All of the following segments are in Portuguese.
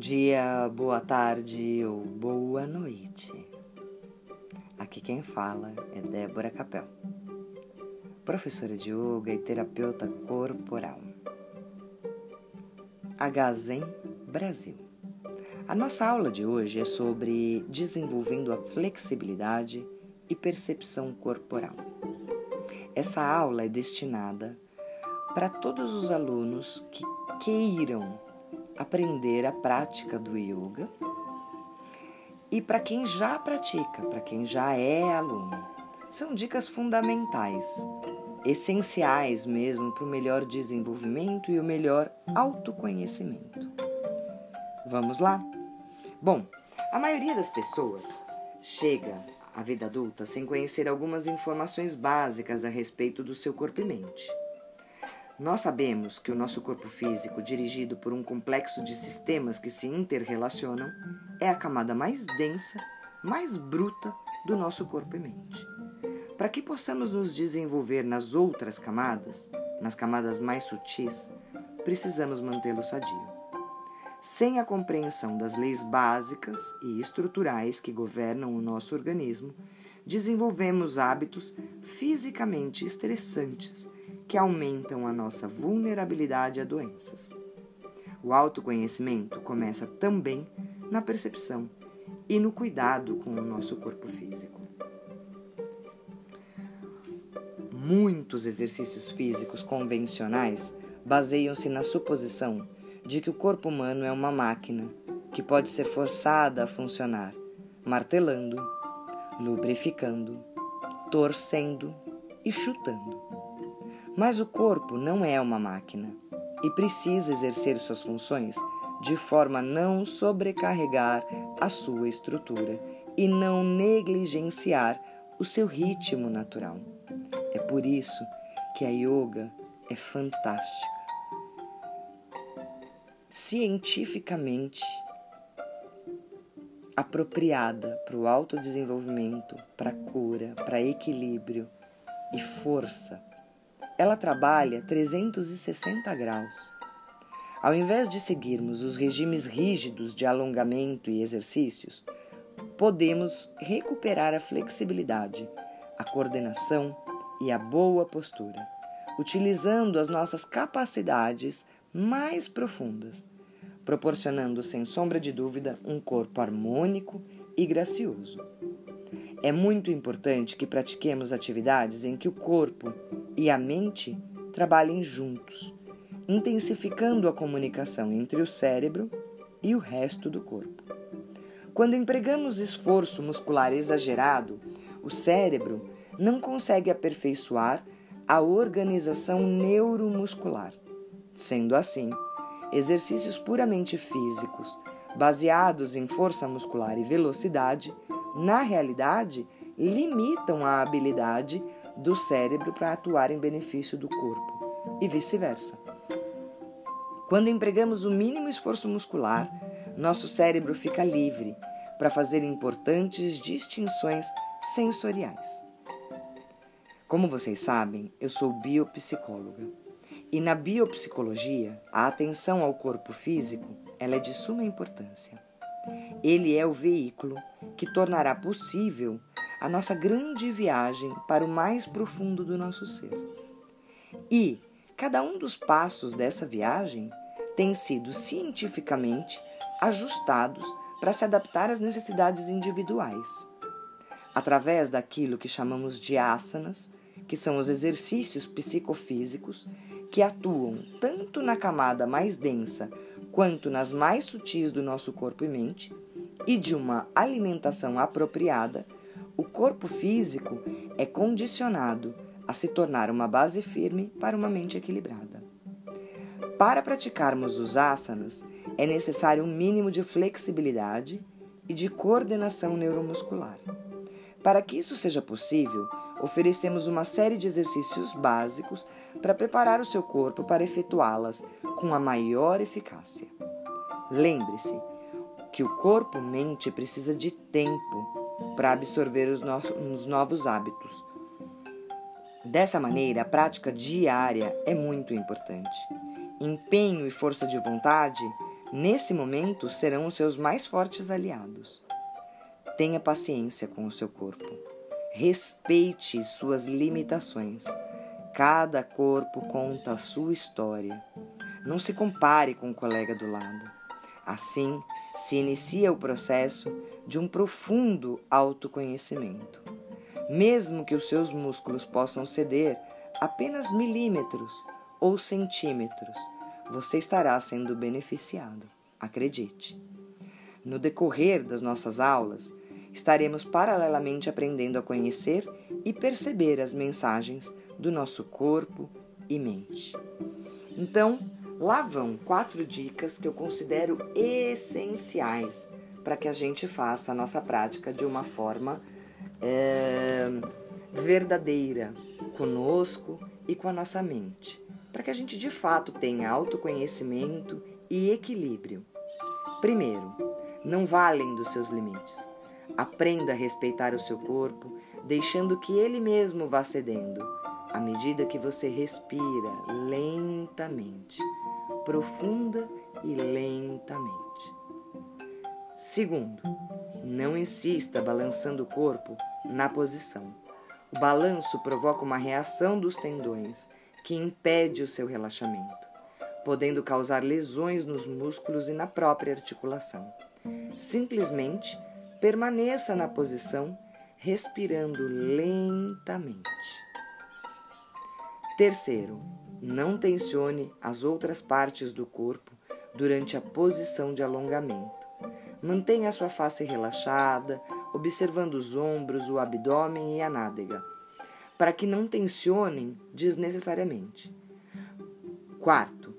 dia, boa tarde ou boa noite. Aqui quem fala é Débora Capel, professora de yoga e terapeuta corporal. Agazen Brasil. A nossa aula de hoje é sobre desenvolvendo a flexibilidade e percepção corporal. Essa aula é destinada para todos os alunos que queiram aprender a prática do yoga e para quem já pratica, para quem já é aluno. São dicas fundamentais, essenciais mesmo para o melhor desenvolvimento e o melhor autoconhecimento. Vamos lá? Bom, a maioria das pessoas chega à vida adulta sem conhecer algumas informações básicas a respeito do seu corpo e mente. Nós sabemos que o nosso corpo físico, dirigido por um complexo de sistemas que se interrelacionam, é a camada mais densa, mais bruta do nosso corpo e mente. Para que possamos nos desenvolver nas outras camadas, nas camadas mais sutis, precisamos mantê-lo sadio. Sem a compreensão das leis básicas e estruturais que governam o nosso organismo, desenvolvemos hábitos fisicamente estressantes que aumentam a nossa vulnerabilidade a doenças. O autoconhecimento começa também na percepção e no cuidado com o nosso corpo físico. Muitos exercícios físicos convencionais baseiam-se na suposição de que o corpo humano é uma máquina que pode ser forçada a funcionar, martelando, lubrificando, torcendo e chutando. Mas o corpo não é uma máquina e precisa exercer suas funções de forma a não sobrecarregar a sua estrutura e não negligenciar o seu ritmo natural. É por isso que a yoga é fantástica. Cientificamente apropriada para o autodesenvolvimento, para cura, para equilíbrio e força ela trabalha 360 graus. Ao invés de seguirmos os regimes rígidos de alongamento e exercícios, podemos recuperar a flexibilidade, a coordenação e a boa postura, utilizando as nossas capacidades mais profundas, proporcionando, sem sombra de dúvida, um corpo harmônico e gracioso. É muito importante que pratiquemos atividades em que o corpo e a mente trabalhem juntos, intensificando a comunicação entre o cérebro e o resto do corpo. Quando empregamos esforço muscular exagerado, o cérebro não consegue aperfeiçoar a organização neuromuscular. Sendo assim, exercícios puramente físicos, baseados em força muscular e velocidade, na realidade, limitam a habilidade do cérebro para atuar em benefício do corpo e vice-versa. Quando empregamos o mínimo esforço muscular, nosso cérebro fica livre para fazer importantes distinções sensoriais. Como vocês sabem, eu sou biopsicóloga. E na biopsicologia, a atenção ao corpo físico ela é de suma importância. Ele é o veículo que tornará possível a nossa grande viagem para o mais profundo do nosso ser. E cada um dos passos dessa viagem tem sido cientificamente ajustados para se adaptar às necessidades individuais. Através daquilo que chamamos de asanas, que são os exercícios psicofísicos que atuam tanto na camada mais densa quanto nas mais sutis do nosso corpo e mente, e de uma alimentação apropriada, o corpo físico é condicionado a se tornar uma base firme para uma mente equilibrada. Para praticarmos os asanas, é necessário um mínimo de flexibilidade e de coordenação neuromuscular. Para que isso seja possível, oferecemos uma série de exercícios básicos para preparar o seu corpo para efetuá-las com a maior eficácia. Lembre-se que o corpo-mente precisa de tempo para absorver os, os novos hábitos. Dessa maneira, a prática diária é muito importante. Empenho e força de vontade Nesse momento serão os seus mais fortes aliados. Tenha paciência com o seu corpo. Respeite suas limitações. Cada corpo conta a sua história. Não se compare com o colega do lado. Assim, se inicia o processo de um profundo autoconhecimento. Mesmo que os seus músculos possam ceder apenas milímetros ou centímetros, você estará sendo beneficiado. Acredite. No decorrer das nossas aulas, estaremos paralelamente aprendendo a conhecer e perceber as mensagens do nosso corpo e mente. Então, lá vão quatro dicas que eu considero essenciais para que a gente faça a nossa prática de uma forma é, verdadeira conosco e com a nossa mente para que a gente de fato tenha autoconhecimento e equilíbrio. Primeiro, não vá além dos seus limites. Aprenda a respeitar o seu corpo, deixando que ele mesmo vá cedendo, à medida que você respira lentamente, profunda e lentamente. Segundo, não insista balançando o corpo na posição. O balanço provoca uma reação dos tendões que impede o seu relaxamento, podendo causar lesões nos músculos e na própria articulação. Simplesmente permaneça na posição, respirando lentamente. Terceiro, não tensione as outras partes do corpo durante a posição de alongamento. Mantenha a sua face relaxada, observando os ombros, o abdômen e a nádega para que não tensionem desnecessariamente. Quarto,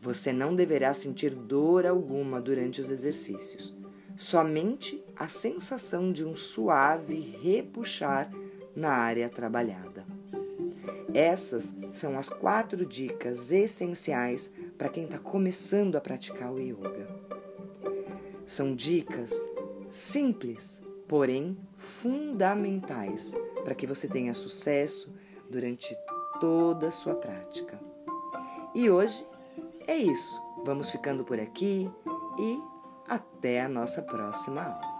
você não deverá sentir dor alguma durante os exercícios, somente a sensação de um suave repuxar na área trabalhada. Essas são as quatro dicas essenciais para quem está começando a praticar o yoga. São dicas simples, porém fundamentais para que você tenha sucesso durante toda a sua prática. E hoje é isso. Vamos ficando por aqui e até a nossa próxima aula.